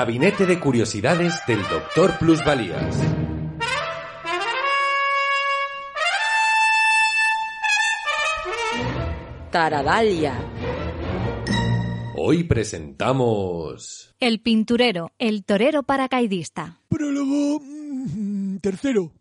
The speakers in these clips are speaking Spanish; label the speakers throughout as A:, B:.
A: Gabinete de Curiosidades del Doctor Plusvalías.
B: Taradalia.
A: Hoy presentamos...
C: El pinturero, el torero paracaidista.
D: Prólogo mm, tercero.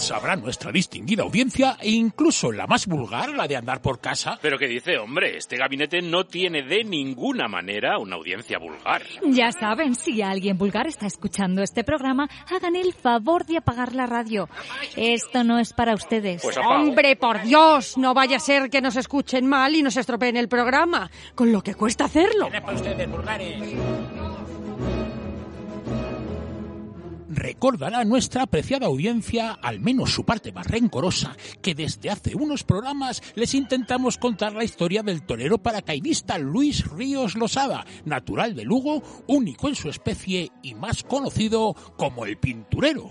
E: Sabrá nuestra distinguida audiencia e incluso la más vulgar, la de andar por casa.
F: Pero que dice, hombre, este gabinete no tiene de ninguna manera una audiencia vulgar.
C: Ya saben, si alguien vulgar está escuchando este programa, hagan el favor de apagar la radio. Esto no es para ustedes.
F: Pues.
G: Hombre, por Dios, no vaya a ser que nos escuchen mal y nos estropeen el programa, con lo que cuesta hacerlo.
E: para ustedes, vulgares. Recordará nuestra apreciada audiencia, al menos su parte más rencorosa, que desde hace unos programas les intentamos contar la historia del torero paracaidista Luis Ríos Losada, natural de Lugo, único en su especie y más conocido como el pinturero.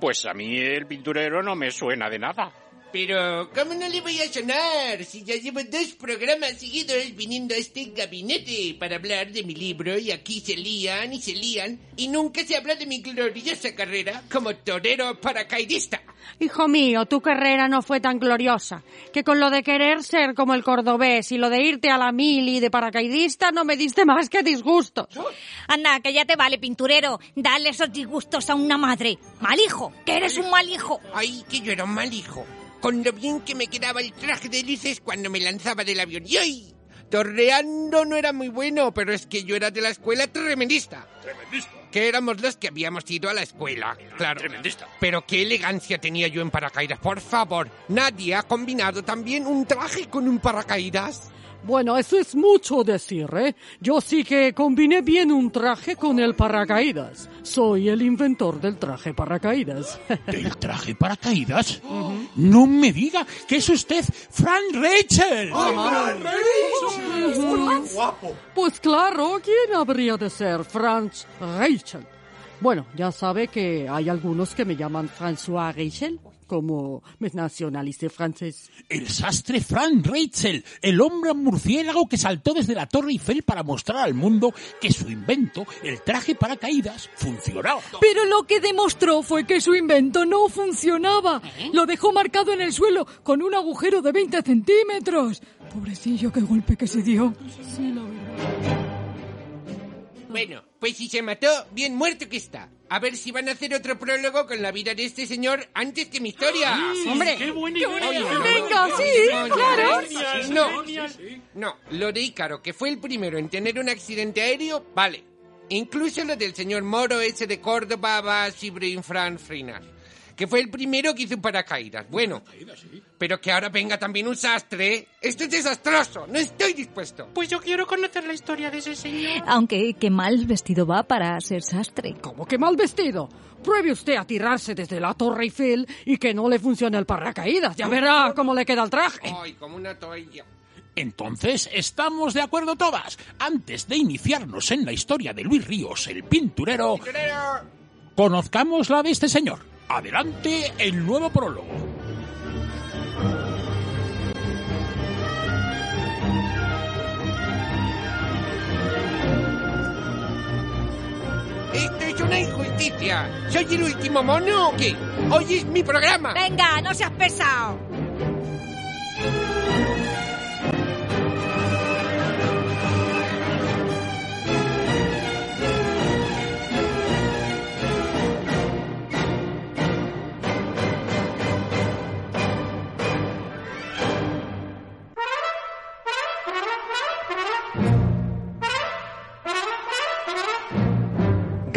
F: Pues a mí el pinturero no me suena de nada.
H: Pero, ¿cómo no le voy a sonar? Si ya llevo dos programas seguidos viniendo a este gabinete para hablar de mi libro y aquí se lían y se lían y nunca se habla de mi gloriosa carrera como torero paracaidista.
G: Hijo mío, tu carrera no fue tan gloriosa, que con lo de querer ser como el cordobés y lo de irte a la mili de paracaidista no me diste más que disgustos.
C: Anda, que ya te vale, pinturero. Dale esos disgustos a una madre. Mal hijo, que eres un mal hijo.
H: Ay, que yo era un mal hijo. Con lo bien que me quedaba el traje de luces cuando me lanzaba del avión. Y ¡ay! Torreando no era muy bueno, pero es que yo era de la escuela tremendista.
F: Tremendista.
H: Que éramos los que habíamos ido a la escuela. Claro.
F: Tremendista.
H: Pero qué elegancia tenía yo en paracaídas. Por favor, nadie ha combinado también un traje con un paracaídas.
G: Bueno, eso es mucho decir, ¿eh? Yo sí que combiné bien un traje con el paracaídas. Soy el inventor del traje paracaídas.
E: ¿El traje paracaídas? No me diga que es usted Frank Rachel.
G: Pues claro, ¿quién habría de ser Franz Rachel? Bueno, ya sabe que hay algunos que me llaman François Rachel, como me nacionalicé francés.
E: El sastre Frank Rachel, el hombre murciélago que saltó desde la Torre Eiffel para mostrar al mundo que su invento, el traje paracaídas, funcionaba.
C: Pero lo que demostró fue que su invento no funcionaba. Lo dejó marcado en el suelo con un agujero de 20 centímetros. Pobrecillo, qué golpe que se dio.
H: Bueno, pues si se mató, bien muerto que está. A ver si van a hacer otro prólogo con la vida de este señor antes que mi historia. ¡Hombre!
E: ¡Qué buena idea!
G: Venga, sí, claro.
H: No, no, lo de Ícaro, que fue el primero en tener un accidente aéreo, vale. Incluso lo del señor Moro ese de Córdoba, Basibrin, Fran Frinas. Que fue el primero que hizo un paracaídas. Bueno, pero que ahora venga también un sastre. Esto es desastroso. No estoy dispuesto.
B: Pues yo quiero conocer la historia de ese señor.
C: Aunque qué mal vestido va para ser sastre.
G: ¿Cómo que mal vestido? Pruebe usted a tirarse desde la Torre Eiffel y que no le funcione el paracaídas. Ya verá cómo le queda el traje.
H: Ay, como una toalla.
E: Entonces, ¿estamos de acuerdo todas? Antes de iniciarnos en la historia de Luis Ríos, el pinturero, conozcamos la de este señor. Adelante el nuevo prólogo.
H: Esto es una injusticia. ¿Soy el último mono o qué? Hoy es mi programa.
C: Venga, no seas pesado.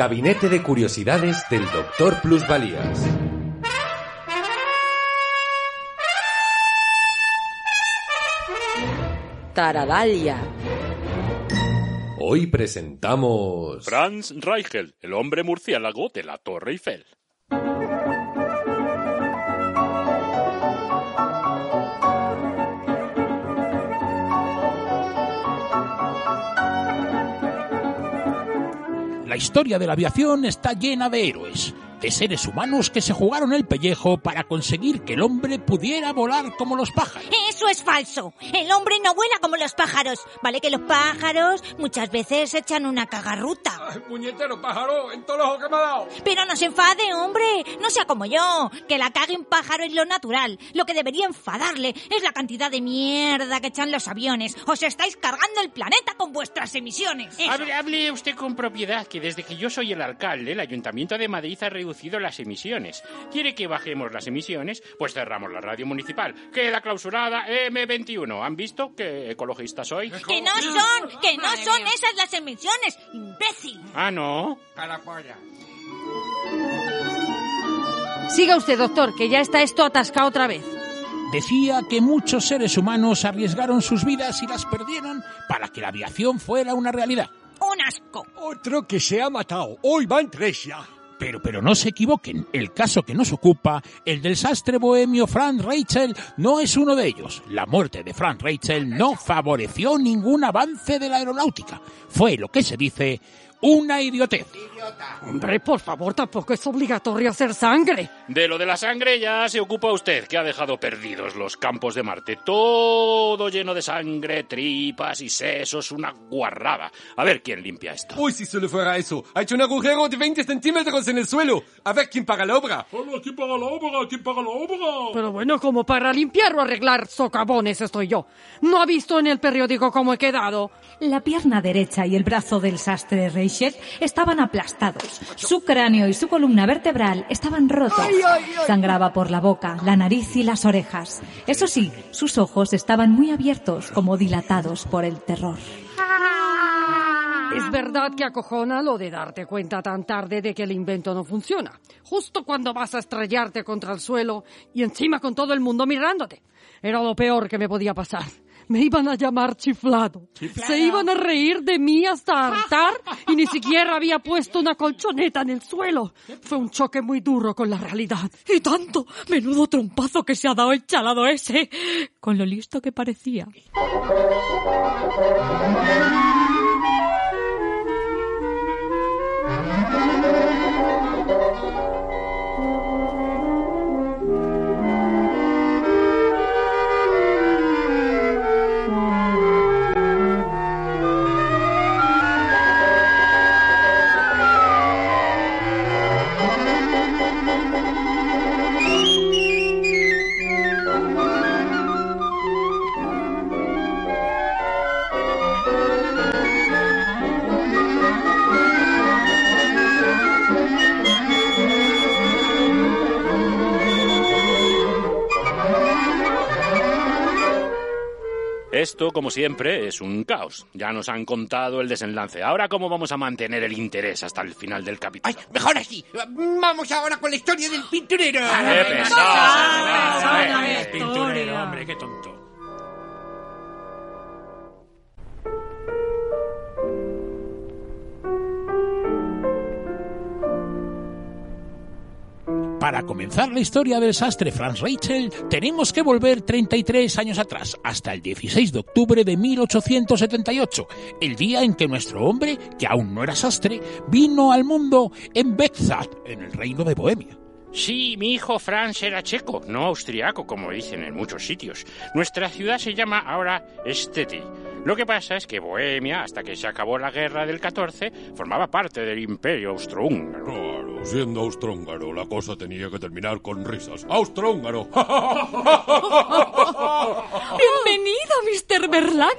A: Gabinete de Curiosidades del Doctor Plusvalías.
B: Taradalia.
A: Hoy presentamos...
F: Franz Reichel, el hombre murciélago de la Torre Eiffel.
E: La historia de la aviación está llena de héroes, de seres humanos que se jugaron el pellejo para conseguir que el hombre pudiera volar como los pájaros.
I: Eso es falso. El hombre no vuela como los pájaros. Vale que los pájaros muchas veces echan una cagarruta.
H: Ay, puñetero pájaro, en todo lo que me ha dado.
I: Pero no se enfade, hombre. No sea como yo. Que la cague un pájaro es lo natural. Lo que debería enfadarle es la cantidad de mierda que echan los aviones. Os estáis cargando el planeta con vuestras emisiones.
B: Hable, hable usted con propiedad, que desde que yo soy el alcalde, el Ayuntamiento de Madrid ha reducido las emisiones. ¿Quiere que bajemos las emisiones? Pues cerramos la radio municipal. Queda clausurada M21. ¿Han visto qué ecologista soy?
I: Que no son, que no son esas las emisiones, imbécil.
B: Ah, ¿no?
H: Carapolla.
G: Siga usted, doctor, que ya está esto atascado otra vez.
E: Decía que muchos seres humanos arriesgaron sus vidas y las perdieron para que la aviación fuera una realidad.
I: Un asco.
D: Otro que se ha matado. Hoy van tres ya.
E: Pero, pero no se equivoquen, el caso que nos ocupa, el del sastre bohemio Frank Rachel, no es uno de ellos. La muerte de Frank Rachel no favoreció ningún avance de la aeronáutica. Fue lo que se dice una idiotez.
G: Hombre, por favor, tampoco es obligatorio hacer sangre.
F: De lo de la sangre ya se ocupa usted, que ha dejado perdidos los campos de Marte. Todo lleno de sangre, tripas y sesos, una guarrada. A ver quién limpia esto.
H: Uy, si solo fuera eso. Ha hecho un agujero de 20 centímetros en el suelo. A ver quién paga la obra.
D: Hola, ¿quién paga la obra? ¿Quién paga la obra?
G: Pero bueno, como para limpiar o arreglar socavones estoy yo. ¿No ha visto en el periódico cómo he quedado?
J: La pierna derecha y el brazo del sastre Estaban aplastados. Su cráneo y su columna vertebral estaban rotos. Sangraba por la boca, la nariz y las orejas. Eso sí, sus ojos estaban muy abiertos, como dilatados por el terror.
G: Es verdad que acojona lo de darte cuenta tan tarde de que el invento no funciona. Justo cuando vas a estrellarte contra el suelo y encima con todo el mundo mirándote. Era lo peor que me podía pasar. Me iban a llamar chiflado. Se iban a reír de mí hasta hartar y ni siquiera había puesto una colchoneta en el suelo. Fue un choque muy duro con la realidad.
C: Y tanto, menudo trompazo que se ha dado el chalado ese, con lo listo que parecía.
F: Como siempre, es un caos. Ya nos han contado el desenlace. Ahora, ¿cómo vamos a mantener el interés hasta el final del capítulo?
H: Ay, mejor así. Vamos ahora con la historia del pinturero.
F: ¡Qué pesado!
C: pesada historia.
E: Pinturero, hombre, qué tonto. Comenzar la historia del sastre Franz Rachel, tenemos que volver 33 años atrás, hasta el 16 de octubre de 1878, el día en que nuestro hombre, que aún no era sastre, vino al mundo en Bexat, en el reino de Bohemia.
B: Sí, mi hijo Franz era checo, no austriaco, como dicen en muchos sitios. Nuestra ciudad se llama ahora Steti. Lo que pasa es que Bohemia, hasta que se acabó la guerra del 14, formaba parte del imperio austrohúngaro.
D: Claro, siendo austrohúngaro, la cosa tenía que terminar con risas. ¡Austrohúngaro!
C: Bienvenido, Mr. Berlanga.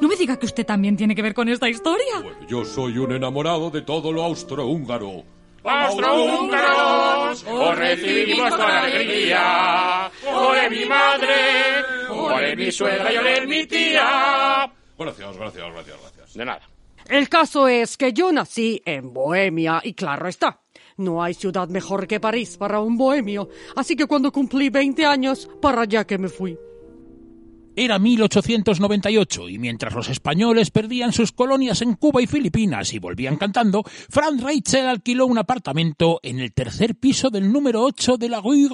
C: No me diga que usted también tiene que ver con esta historia.
D: Bueno, yo soy un enamorado de todo lo austrohúngaro.
B: ¡Austrohúngaros! ¡Os recibimos con alegría! ¡Ole mi madre! ¡Ole mi suegra y ole mi tía!
D: Gracias, gracias, gracias, gracias.
B: De nada.
G: El caso es que yo nací en Bohemia y claro está, no hay ciudad mejor que París para un bohemio, así que cuando cumplí 20 años, para allá que me fui.
E: Era 1898 y mientras los españoles perdían sus colonias en Cuba y Filipinas y volvían cantando, Franz Rachel alquiló un apartamento en el tercer piso del número 8 de la Rue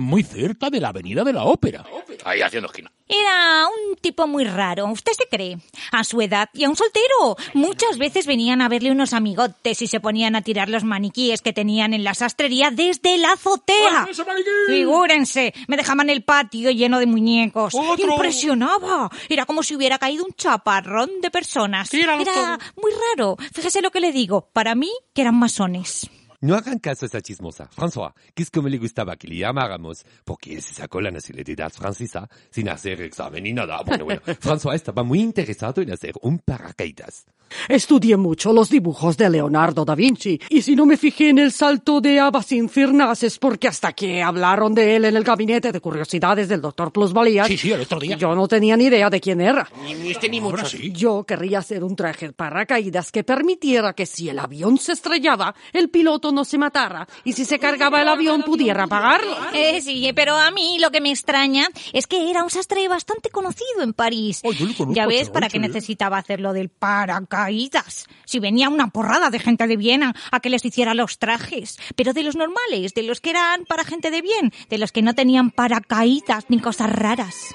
E: muy cerca de la Avenida de la Ópera.
B: Ahí haciendo esquina.
I: Era un tipo muy raro, ¿usted se cree? A su edad y a un soltero. Muchas veces venían a verle unos amigotes y se ponían a tirar los maniquíes que tenían en la sastrería desde la azotea. Figúrense, me dejaban el patio lleno de muñecos. Impresionaba. Era como si hubiera caído un chaparrón de personas. Era muy raro. Fíjese lo que le digo. Para mí, que eran masones.
H: No hagan caso a esa chismosa. François, que es como le gustaba que le llamáramos, porque él se sacó la nacionalidad francesa sin hacer examen ni nada. Bueno, bueno, François estaba muy interesado en hacer un paracaídas.
G: Estudié mucho los dibujos de Leonardo da Vinci, y si no me fijé en el salto de Abacín Firnas es porque hasta que hablaron de él en el gabinete de curiosidades del doctor Plusvalías,
E: Sí, sí, el otro día.
G: yo no tenía ni idea de quién era.
K: Ni este ni mucho.
G: Yo querría hacer un traje de paracaídas que permitiera que si el avión se estrellaba, el piloto no se matara y si se cargaba el avión pudiera apagarlo.
I: Eh, sí, pero a mí lo que me extraña es que era un sastre bastante conocido en París.
E: Le conozco
I: ya ves para qué necesitaba hacer lo del paracaídas. Si venía una porrada de gente de Viena a que les hiciera los trajes. Pero de los normales, de los que eran para gente de bien, de los que no tenían paracaídas ni cosas raras.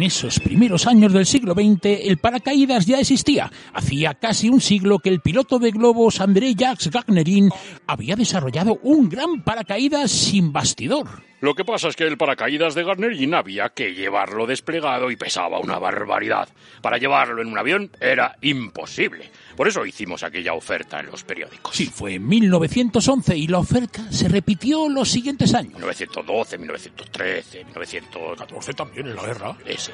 E: En esos primeros años del siglo XX, el paracaídas ya existía. Hacía casi un siglo que el piloto de globos André Jacques Gagnerin había desarrollado un gran paracaídas sin bastidor.
B: Lo que pasa es que el paracaídas de Garnerin había que llevarlo desplegado y pesaba una barbaridad. Para llevarlo en un avión era imposible. Por eso hicimos aquella oferta en los periódicos.
E: Sí, fue en 1911 y la oferta se repitió los siguientes años.
B: 1912, 1913, 1914 también en la guerra. Ese.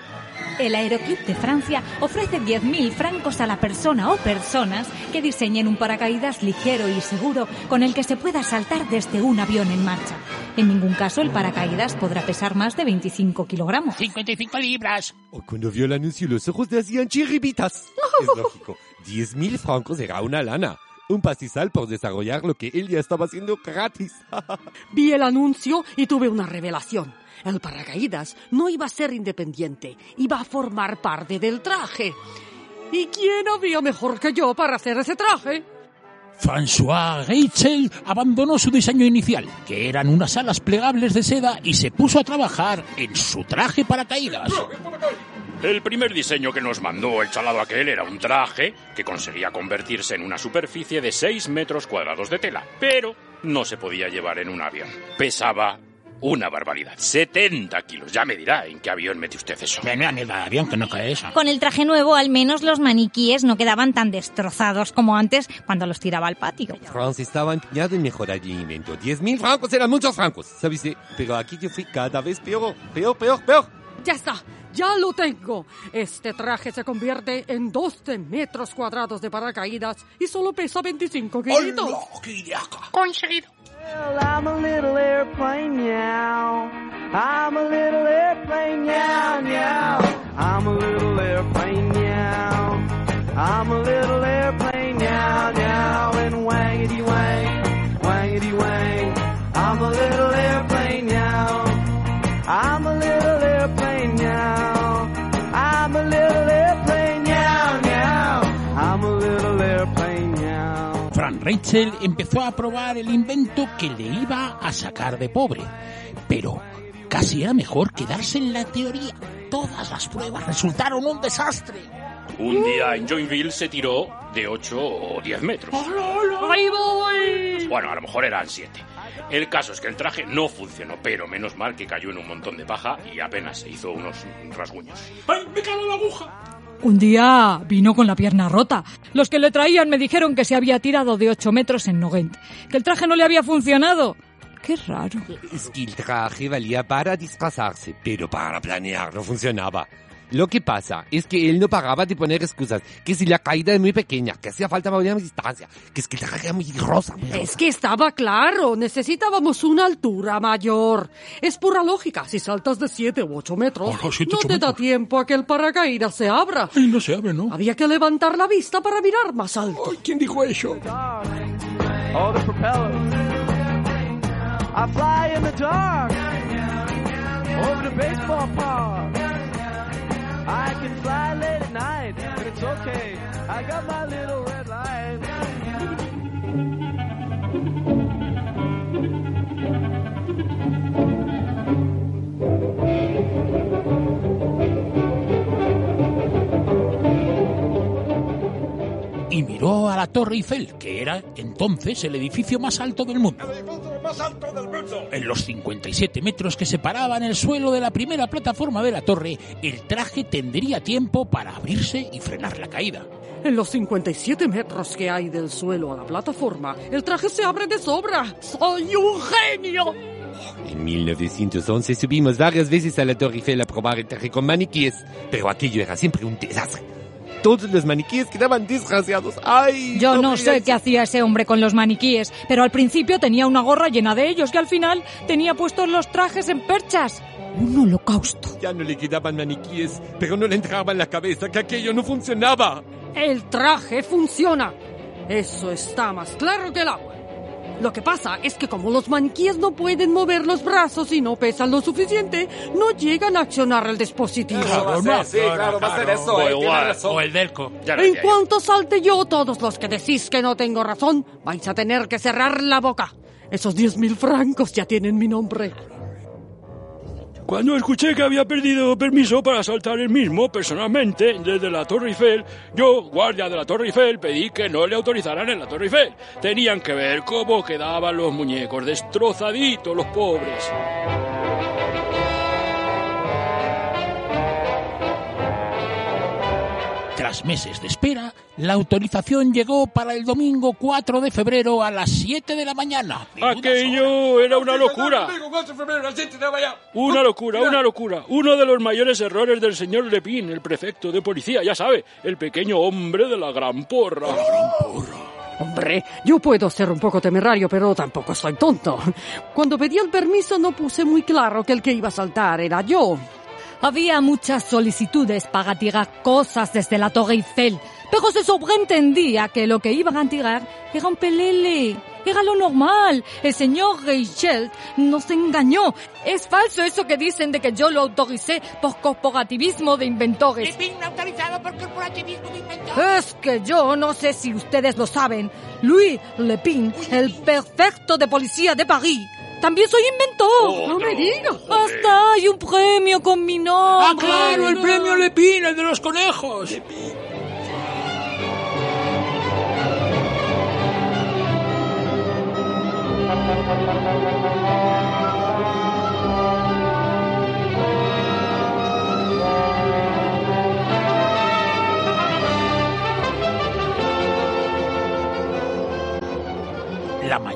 J: El Aeroclub de Francia ofrece 10.000 francos a la persona o personas que diseñen un paracaídas ligero y seguro con el que se pueda saltar desde un avión en marcha. En ningún caso el paracaídas podrá pesar más de 25 kilogramos.
E: 55 libras.
H: O cuando vio el anuncio, los ojos le hacían chiribitas. Es lógico. 10.000 francos era una lana. Un pastizal por desarrollar lo que él ya estaba haciendo gratis.
G: Vi el anuncio y tuve una revelación. El paracaídas no iba a ser independiente, iba a formar parte del traje. ¿Y quién había mejor que yo para hacer ese traje?
E: François Rachel abandonó su diseño inicial, que eran unas alas plegables de seda, y se puso a trabajar en su traje paracaídas.
B: El primer diseño que nos mandó el chalado aquel era un traje que conseguía convertirse en una superficie de 6 metros cuadrados de tela, pero no se podía llevar en un avión. Pesaba una barbaridad, 70 kilos. Ya me dirá en qué avión mete usted eso.
E: Mira, mira, avión que no cae eso.
I: Con el traje nuevo, al menos los maniquíes no quedaban tan destrozados como antes cuando los tiraba al patio.
H: France estaba empeñado en mejorar el invento. 10.000 francos eran muchos francos, ¿sabes? Pero aquí yo fui cada vez peor, peor, peor, peor.
G: Ya está, ya lo tengo. Este traje se convierte en 12 metros cuadrados de paracaídas y solo pesa 25 kilos.
B: Conseguido.
L: Well, I'm a little airplane now. I'm a little airplane now, now. I'm a little airplane now. I'm a little airplane now, now. And wangity wang, wangity wang. I'm a little airplane now. I'm a
E: Rachel empezó a probar el invento que le iba a sacar de pobre. Pero casi era mejor quedarse en la teoría. Todas las pruebas resultaron un desastre.
B: Un día en Joinville se tiró de 8 o 10 metros.
G: ¡Ahí voy!
B: Bueno, a lo mejor eran 7. El caso es que el traje no funcionó, pero menos mal que cayó en un montón de paja y apenas se hizo unos rasguños.
E: ¡Ay, me cago en la aguja!
C: Un día vino con la pierna rota. Los que le traían me dijeron que se había tirado de 8 metros en Nogent, que el traje no le había funcionado. Qué raro.
H: Es el traje valía para disfrazarse, pero para planear no funcionaba. Lo que pasa es que él no paraba de poner excusas, que si la caída es muy pequeña, que hacía falta más distancia, que es que traje era muy rosa. muy rosa.
G: Es que estaba claro, necesitábamos una altura mayor. Es pura lógica, si saltas de 7 u 8 metros,
E: siete,
G: no
E: ocho
G: te da tiempo a que el paracaídas se abra.
E: Ay, no se abre, ¿no?
G: Había que levantar la vista para mirar más alto.
E: ¿Quién dijo eso?
L: All the propellers. I fly in the dark over the baseball park. I can fly late at night, but it's okay. I got my little red light.
E: Y miró a la Torre Eiffel, que era entonces el edificio más alto del mundo. En los 57 metros que separaban el suelo de la primera plataforma de la torre, el traje tendría tiempo para abrirse y frenar la caída.
G: En los 57 metros que hay del suelo a la plataforma, el traje se abre de sobra. ¡Soy un genio!
H: En 1911 subimos varias veces a la Torre Eiffel a probar el traje con maniquíes, pero aquello era siempre un desastre. Todos los maniquíes quedaban desgraciados. ¡Ay!
F: Yo no sé qué hacía ese hombre con los maniquíes, pero al principio tenía una gorra llena de ellos y al final tenía puestos los trajes en perchas. Un holocausto.
H: Ya no le quedaban maniquíes, pero no le entraba en la cabeza que aquello no funcionaba.
G: El traje funciona. Eso está más claro que el agua. Lo que pasa es que como los maniquíes no pueden mover los brazos y no pesan lo suficiente, no llegan a accionar el dispositivo.
E: Claro, no.
H: Sí, claro, va a ser eso.
B: O
H: eh,
B: igual,
H: razón.
E: O el Delco.
B: Ya
G: En cuanto salte yo, todos los que decís que no tengo razón, vais a tener que cerrar la boca. Esos 10.000 francos ya tienen mi nombre.
M: Cuando escuché que había perdido permiso para saltar el mismo, personalmente, desde la Torre Eiffel, yo, guardia de la Torre Eiffel, pedí que no le autorizaran en la Torre Eiffel. Tenían que ver cómo quedaban los muñecos, destrozaditos los pobres.
E: Tras meses de espera, la autorización llegó para el domingo 4 de febrero a las 7 de la mañana.
M: Aquello era una locura. Una locura, una locura. Uno de los mayores errores del señor Lepin, el prefecto de policía, ya sabe, el pequeño hombre de la gran porra.
G: Hombre, yo puedo ser un poco temerario, pero tampoco soy tonto. Cuando pedí el permiso no puse muy claro que el que iba a saltar era yo.
F: Había muchas solicitudes para tirar cosas desde la Torre Eiffel, pero se sobreentendía que lo que iban a tirar era un pelele. Era lo normal. El señor Reichelt nos engañó. Es falso eso que dicen de que yo lo autoricé por corporativismo de inventores.
E: autorizado por corporativismo de inventores.
F: Es que yo no sé si ustedes lo saben. Louis Lepin, el perfecto de policía de París. También soy inventor.
G: No me digas.
F: Hasta hay un premio con mi nombre.
E: ¡Ah, claro! ¡El premio Lepin, el de los conejos!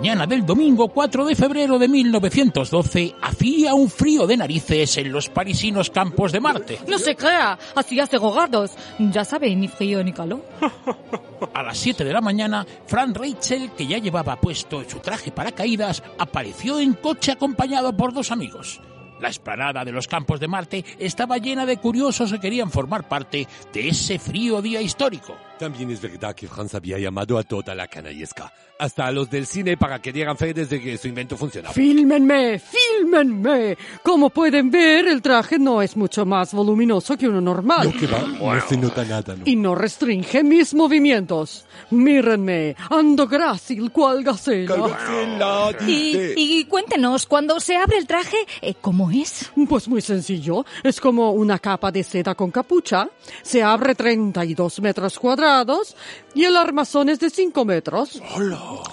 E: Mañana del domingo 4 de febrero de 1912 hacía un frío de narices en los parisinos campos de Marte.
F: No se crea, así hace gogardos. Ya sabe, ni frío ni calor.
E: A las 7 de la mañana, Frank Rachel, que ya llevaba puesto su traje para caídas, apareció en coche acompañado por dos amigos. La esplanada de los campos de Marte estaba llena de curiosos que querían formar parte de ese frío día histórico.
H: También es verdad que Franz había llamado a toda la canallesca, hasta a los del cine para que dieran fe desde que su invento funcionaba.
G: ¡Fílmenme! ¡Fílmenme! Como pueden ver, el traje no es mucho más voluminoso que uno normal.
H: que va, no se nota nada, ¿no?
G: Y no restringe mis movimientos. Mírenme, ando grácil cual gacela.
F: Y, y cuéntenos, cuando se abre el traje, eh, ¿cómo es?
G: Pues muy sencillo. Es como una capa de seda con capucha. Se abre 32 metros cuadrados y el armazón es de 5 metros.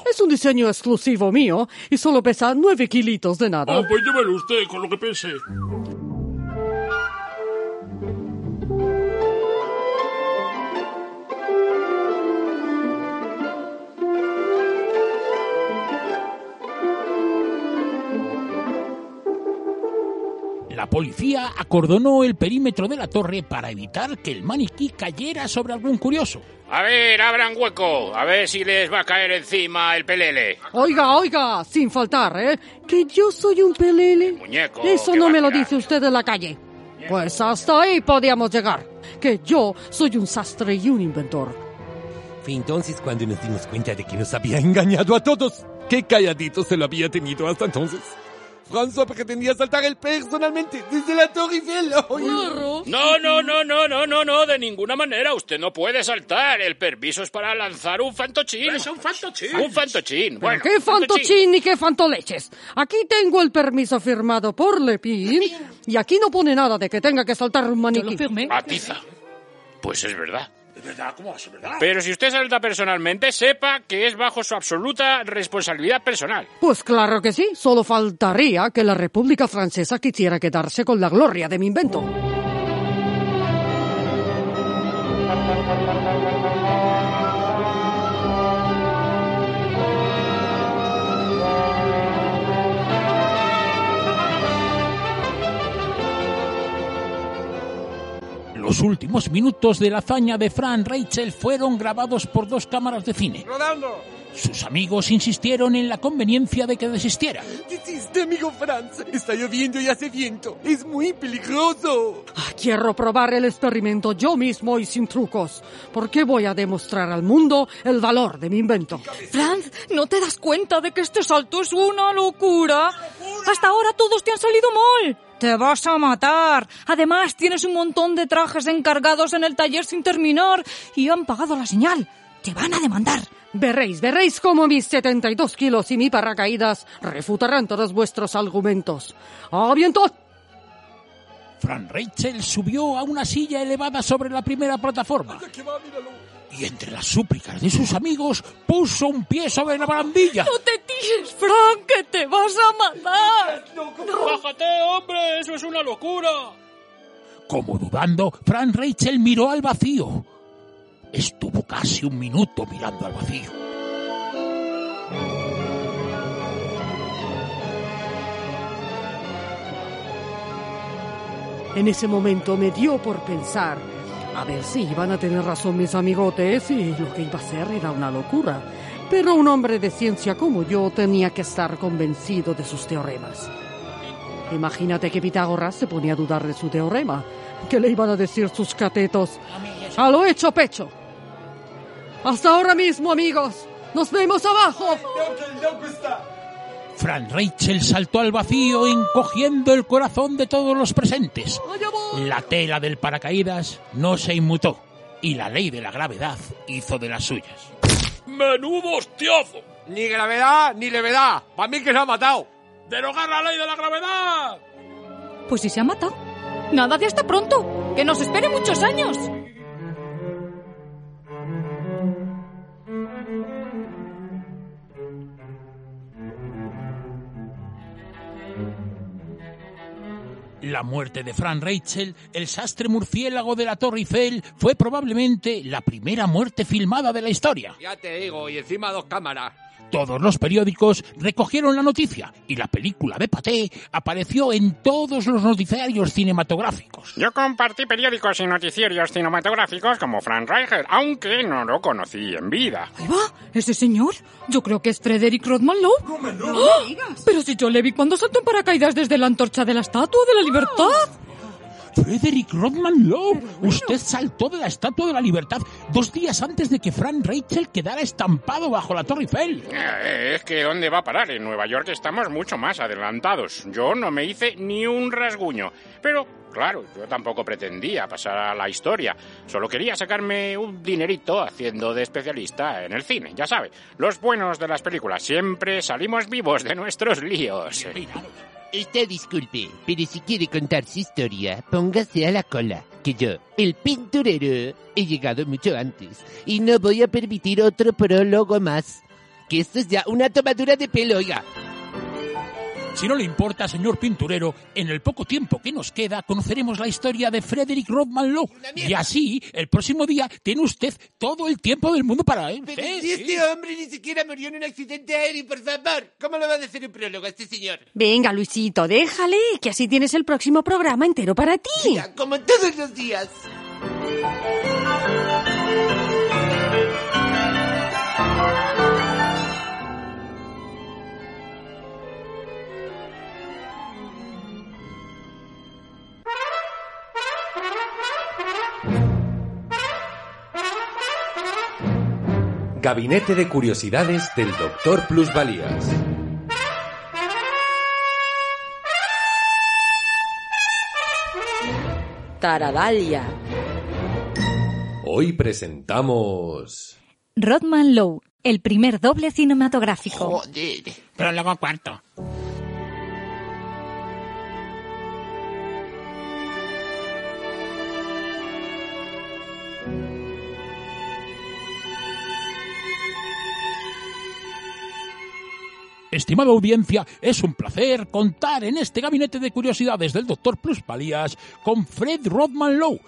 G: Es un diseño exclusivo mío y solo pesa 9 kilitos de nada.
M: Oh, pues llévelo usted con lo que pensé.
E: La policía acordonó el perímetro de la torre para evitar que el maniquí cayera sobre algún curioso.
B: A ver, abran hueco, a ver si les va a caer encima el pelele.
G: Oiga, oiga, sin faltar, ¿eh? Que yo soy un pelele.
B: Muñeco.
G: Eso no me lo dice usted en la calle. Pues hasta ahí podíamos llegar. Que yo soy un sastre y un inventor.
A: Fue entonces cuando nos dimos cuenta de que nos había engañado a todos. Qué calladito se lo había tenido hasta entonces. François pretendía saltar él personalmente desde la Torre Eiffel.
B: No, no, no, no, no, no, no, de ninguna manera. Usted no puede saltar. El permiso es para lanzar un fantochín.
M: Es un fantochín.
B: Un fantochín. Bueno,
G: ¿Qué fantochín ni qué fantoleches? Aquí tengo el permiso firmado por Lepin y aquí no pone nada de que tenga que saltar un maniquí.
B: Atiza. Pues es verdad.
M: ¿Es verdad? ¿Cómo va a ser verdad?
B: Pero si usted salta personalmente, sepa que es bajo su absoluta responsabilidad personal.
G: Pues claro que sí, solo faltaría que la República Francesa quisiera quedarse con la gloria de mi invento.
E: Los últimos minutos de la hazaña de Fran Rachel fueron grabados por dos cámaras de cine.
H: ¡Rodando!
E: Sus amigos insistieron en la conveniencia de que desistiera.
A: Desiste, amigo Franz. Está lloviendo y hace viento. Es muy peligroso.
G: Ah, Quiero probar el experimento yo mismo y sin trucos. ¿Por qué voy a demostrar al mundo el valor de mi invento?
C: Franz, ¿no te das cuenta de que este salto es una locura? Hasta ahora todos te han salido mal. Te vas a matar. Además, tienes un montón de trajes encargados en el taller sin terminar y han pagado la señal. Te van a demandar.
G: Veréis, veréis cómo mis 72 kilos y mi paracaídas refutarán todos vuestros argumentos. ¡A viento!
E: Fran Rachel subió a una silla elevada sobre la primera plataforma. Y entre las súplicas de sus amigos puso un pie sobre la barandilla.
C: No te tires, Frank, que te vas a matar.
M: ¡Bájate, hombre! ¡Eso es una locura!
E: Como dudando, Fran Rachel miró al vacío. Estuvo casi un minuto mirando al vacío.
G: En ese momento me dio por pensar, a ver si iban a tener razón mis amigotes y lo que iba a hacer era una locura. Pero un hombre de ciencia como yo tenía que estar convencido de sus teoremas. Imagínate que Pitágoras se ponía a dudar de su teorema. ¿Qué le iban a decir sus catetos? A lo hecho pecho. Hasta ahora mismo, amigos. Nos vemos abajo.
E: Fran Rachel saltó al vacío encogiendo el corazón de todos los presentes. La tela del paracaídas no se inmutó y la ley de la gravedad hizo de las suyas.
M: ¡Menudo hostiazo!
H: Ni gravedad ni levedad. Para mí que se ha matado.
M: ¡Derogar la ley de la gravedad!
C: Pues si se ha matado. Nada de hasta pronto. Que nos espere muchos años.
E: La muerte de Fran Rachel, el sastre murciélago de la Torre Eiffel, fue probablemente la primera muerte filmada de la historia.
H: Ya te digo, y encima dos cámaras.
E: Todos los periódicos recogieron la noticia y la película de Paté apareció en todos los noticiarios cinematográficos.
B: Yo compartí periódicos y noticiarios cinematográficos como Frank Reicher, aunque no lo conocí en vida.
C: Ahí va, ese señor. Yo creo que es Frederick Rodman Lowe. ¡Ah! Pero si yo le vi cuando saltó en paracaídas desde la antorcha de la Estatua de la Libertad.
E: Frederick Rodman Lowe, usted saltó de la Estatua de la Libertad dos días antes de que Fran Rachel quedara estampado bajo la Torre Eiffel.
B: Eh, Es que ¿dónde va a parar? En Nueva York estamos mucho más adelantados. Yo no me hice ni un rasguño. Pero, claro, yo tampoco pretendía pasar a la historia. Solo quería sacarme un dinerito haciendo de especialista en el cine. Ya sabe, los buenos de las películas siempre salimos vivos de nuestros líos.
N: Usted disculpe, pero si quiere contar su historia, póngase a la cola, que yo, el pinturero, he llegado mucho antes y no voy a permitir otro prólogo más. Que esto es ya una tomadura de pelo, oiga.
E: Si no le importa, señor pinturero, en el poco tiempo que nos queda conoceremos la historia de Frederick Rodman Lowe. Y así, el próximo día, tiene usted todo el tiempo del mundo para él.
H: Pero si
E: sí.
H: este hombre ni siquiera murió en un accidente aéreo, por favor. ¿Cómo le va a decir un prólogo a este señor?
G: Venga, Luisito, déjale, que así tienes el próximo programa entero para ti.
H: Como todos los días.
A: Gabinete de Curiosidades del Doctor Plusvalías.
G: Taradalia.
A: Hoy presentamos...
J: Rodman Lowe, el primer doble cinematográfico.
E: Prólogo cuarto. Estimada audiencia, es un placer contar en este gabinete de curiosidades del Dr. Plusvalías con Fred Rodman Lowe.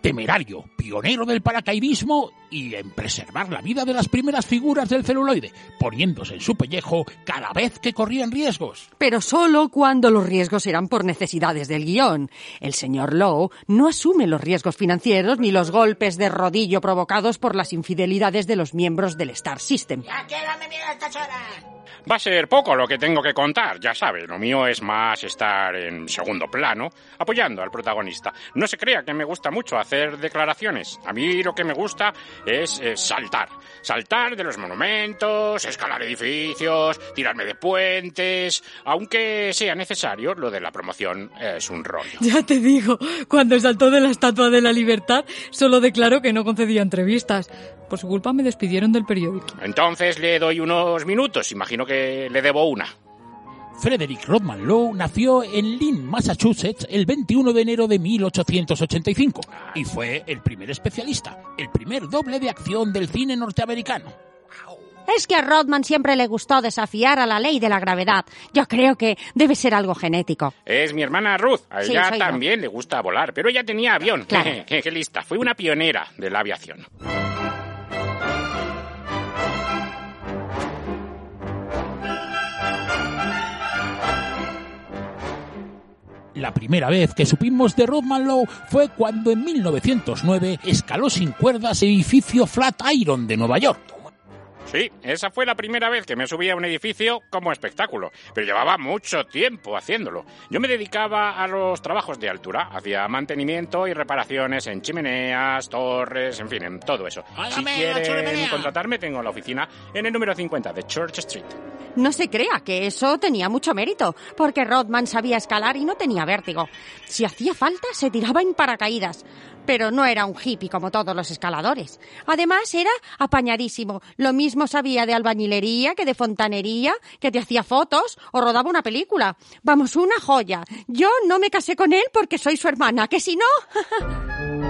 E: Temerario, pionero del paracaidismo y en preservar la vida de las primeras figuras del celuloide, poniéndose en su pellejo cada vez que corrían riesgos.
G: Pero solo cuando los riesgos eran por necesidades del guion. El señor Lowe no asume los riesgos financieros ni los golpes de rodillo provocados por las infidelidades de los miembros del Star System.
B: Va a ser poco lo que tengo que contar, ya sabe, lo mío es más estar en segundo plano, apoyando al protagonista. No se crea que me gusta mucho hacer declaraciones. A mí lo que me gusta es eh, saltar. Saltar de los monumentos, escalar edificios, tirarme de puentes. Aunque sea necesario, lo de la promoción es un rollo.
C: Ya te digo, cuando saltó de la Estatua de la Libertad, solo declaró que no concedía entrevistas. Por su culpa me despidieron del periódico.
B: Entonces le doy unos minutos, imagino que le debo una.
E: Frederick Rodman Lowe nació en Lynn, Massachusetts, el 21 de enero de 1885 y fue el primer especialista, el primer doble de acción del cine norteamericano.
G: Es que a Rodman siempre le gustó desafiar a la ley de la gravedad. Yo creo que debe ser algo genético.
B: Es mi hermana Ruth. A
G: Sí,
B: ella
G: yo.
B: también le gusta volar, pero ella tenía avión.
G: Claro.
B: qué lista. Fue una pionera de la aviación.
E: La primera vez que supimos de Rodman Lowe fue cuando en 1909 escaló sin cuerdas el edificio Flatiron de Nueva York.
B: Sí, esa fue la primera vez que me subí a un edificio como espectáculo, pero llevaba mucho tiempo haciéndolo. Yo me dedicaba a los trabajos de altura, hacía mantenimiento y reparaciones en chimeneas, torres, en fin, en todo eso. Si
G: ¡Hágame la
B: quieren contratarme, tengo la oficina en el número 50 de Church Street.
G: No se crea que eso tenía mucho mérito, porque Rodman sabía escalar y no tenía vértigo. Si hacía falta, se tiraba en paracaídas. Pero no era un hippie como todos los escaladores. Además, era apañadísimo. Lo mismo sabía de albañilería que de fontanería, que te hacía fotos o rodaba una película. Vamos, una joya. Yo no me casé con él porque soy su hermana, que si no...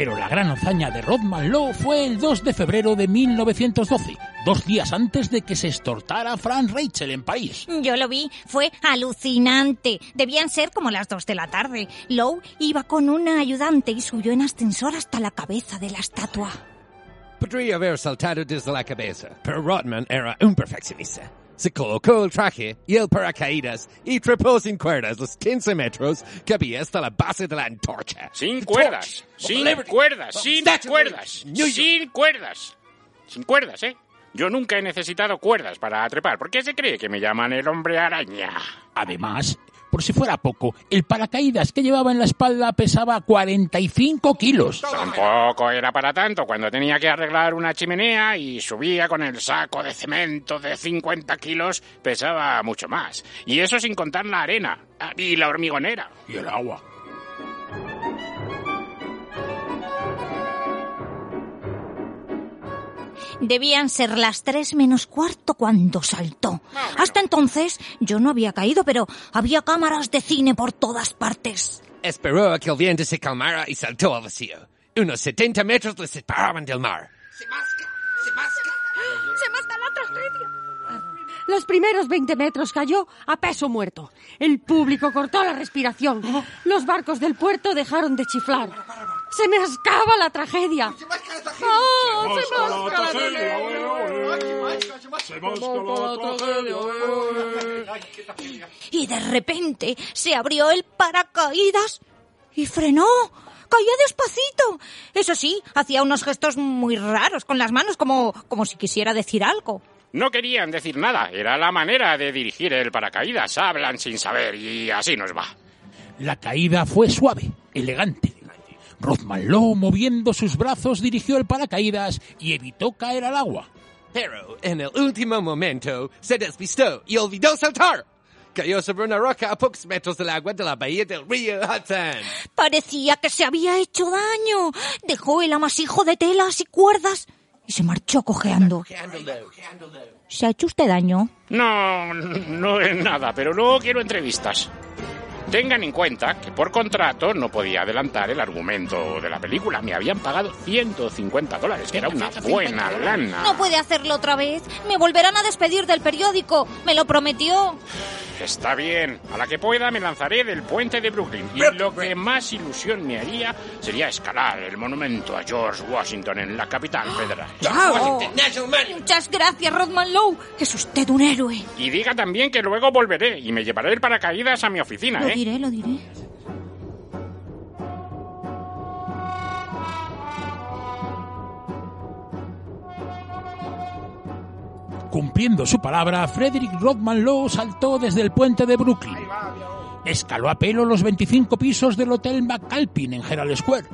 E: Pero la gran hazaña de Rodman Lowe fue el 2 de febrero de 1912, dos días antes de que se extortara Frank Rachel en París.
I: Yo lo vi, fue alucinante. Debían ser como las dos de la tarde. Lowe iba con una ayudante y subió en ascensor hasta la cabeza de la estatua.
A: Podría haber saltado desde la cabeza, pero Rodman era un perfeccionista. Se colocó el traje y el paracaídas y trepó sin cuerdas los 15 metros que había hasta la base de la antorcha.
B: Sin cuerdas, sin cuerdas, sin cuerdas, sin cuerdas. Sin cuerdas, ¿eh? Yo nunca he necesitado cuerdas para trepar. ¿Por qué se cree que me llaman el hombre araña?
E: Además, por si fuera poco, el paracaídas que llevaba en la espalda pesaba 45 kilos.
B: Tampoco era para tanto cuando tenía que arreglar una chimenea y subía con el saco de cemento de 50 kilos, pesaba mucho más. Y eso sin contar la arena ah, y la hormigonera.
E: Y el agua.
I: Debían ser las tres menos cuarto cuando saltó. Hasta entonces yo no había caído, pero había cámaras de cine por todas partes.
H: Esperó a que el viento se calmara y saltó al vacío. Unos 70 metros le separaban del mar.
I: ¡Se masca! ¡Se masca! ¡Se masca la tragedia!
G: Los primeros 20 metros cayó a peso muerto. El público cortó la respiración. Los barcos del puerto dejaron de chiflar. Se me ascaba la tragedia. ¡Oh, se masca la tragedia!
M: Se masca la tragedia.
I: Y de repente se abrió el paracaídas y frenó. Caía despacito. Eso sí, hacía unos gestos muy raros con las manos, como, como si quisiera decir algo.
B: No querían decir nada, era la manera de dirigir el paracaídas. Hablan sin saber y así nos va.
E: La caída fue suave, elegante. Rothman Lowe, moviendo sus brazos, dirigió el paracaídas y evitó caer al agua.
H: Pero en el último momento se despistó y olvidó saltar. Cayó sobre una roca a pocos metros del agua de la bahía del río Hudson.
I: Parecía que se había hecho daño. Dejó el amasijo de telas y cuerdas y se marchó cojeando. ¿Se ha hecho usted daño?
B: No, no es nada, pero no quiero entrevistas. Tengan en cuenta que por contrato no podía adelantar el argumento de la película. Me habían pagado 150 dólares, que era una buena lana.
I: No puede hacerlo otra vez. Me volverán a despedir del periódico. Me lo prometió.
B: Está bien. A la que pueda me lanzaré del puente de Brooklyn. Y lo que más ilusión me haría sería escalar el monumento a George Washington en la capital federal.
I: Muchas gracias, Rodman Lowe. Es usted un héroe.
B: Y diga también que luego volveré y me llevaré el paracaídas a mi oficina,
I: Lo
B: ¿eh?
I: diré, lo diré.
E: Cumpliendo su palabra, Frederick Rodman Lowe saltó desde el puente de Brooklyn. Escaló a pelo los 25 pisos del Hotel McAlpin en Herald Square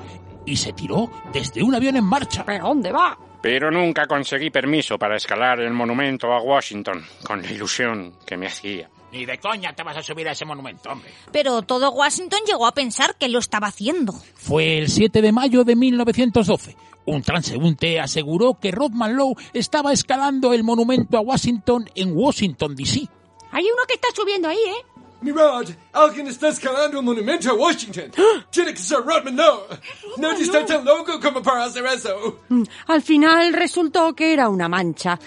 E: y se tiró desde un avión en marcha.
G: ¿Pero dónde va?
B: Pero nunca conseguí permiso para escalar el monumento a Washington, con la ilusión que me hacía.
E: Ni de coña te vas a subir a ese monumento, hombre.
I: Pero todo Washington llegó a pensar que lo estaba haciendo.
E: Fue el 7 de mayo de 1912. Un transeúnte aseguró que Rodman Lowe estaba escalando el monumento a Washington en Washington, D.C.
G: Hay uno que está subiendo ahí, ¿eh?
O: Mirad, alguien está escalando el monumento a Washington. Tiene que ser Rodman Lowe. Nadie está tan loco como para hacer eso.
G: Mm, Al final resultó que era una mancha,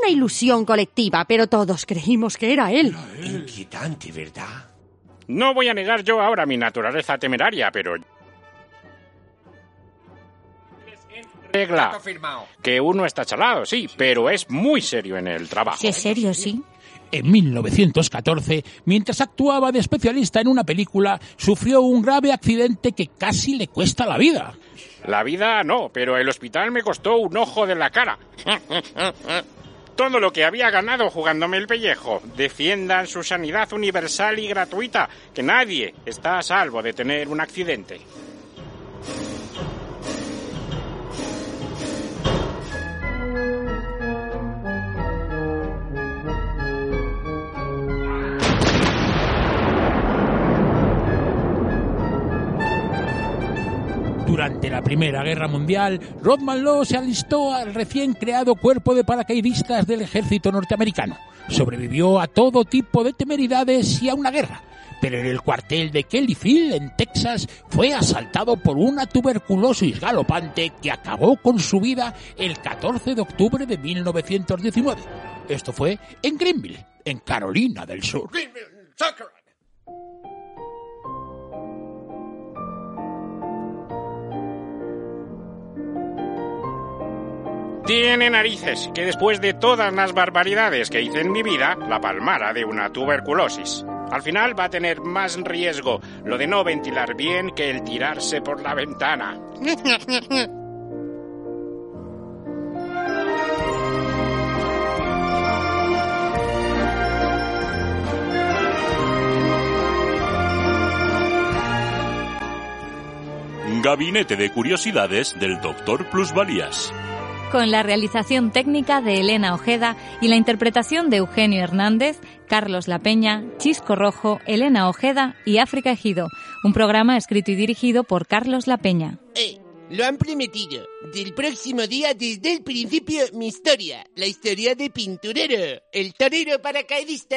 G: una ilusión colectiva, pero todos creímos que era él.
H: Inquietante, ¿verdad?
B: No voy a negar yo ahora mi naturaleza temeraria, pero... Regla, que uno está chalado, sí, pero es muy serio en el trabajo.
I: Si es serio, sí.
E: En 1914, mientras actuaba de especialista en una película, sufrió un grave accidente que casi le cuesta la vida.
B: La vida no, pero el hospital me costó un ojo de la cara. Todo lo que había ganado jugándome el pellejo. Defiendan su sanidad universal y gratuita, que nadie está a salvo de tener un accidente.
E: Durante la Primera Guerra Mundial, Rodman Lowe se alistó al recién creado cuerpo de paracaidistas del ejército norteamericano. Sobrevivió a todo tipo de temeridades y a una guerra. Pero en el cuartel de Kelly Field, en Texas, fue asaltado por una tuberculosis galopante que acabó con su vida el 14 de octubre de 1919. Esto fue en Greenville, en Carolina del Sur.
B: Tiene narices que después de todas las barbaridades que hice en mi vida, la palmara de una tuberculosis. Al final va a tener más riesgo lo de no ventilar bien que el tirarse por la ventana.
P: Gabinete de Curiosidades del Doctor Plusvalías.
J: Con la realización técnica de Elena Ojeda y la interpretación de Eugenio Hernández, Carlos La Peña, Chisco Rojo, Elena Ojeda y África Ejido. Un programa escrito y dirigido por Carlos La Peña.
H: Lo han prometido. Del próximo día, desde el principio, mi historia. La historia de Pinturero, el torero paracaidista.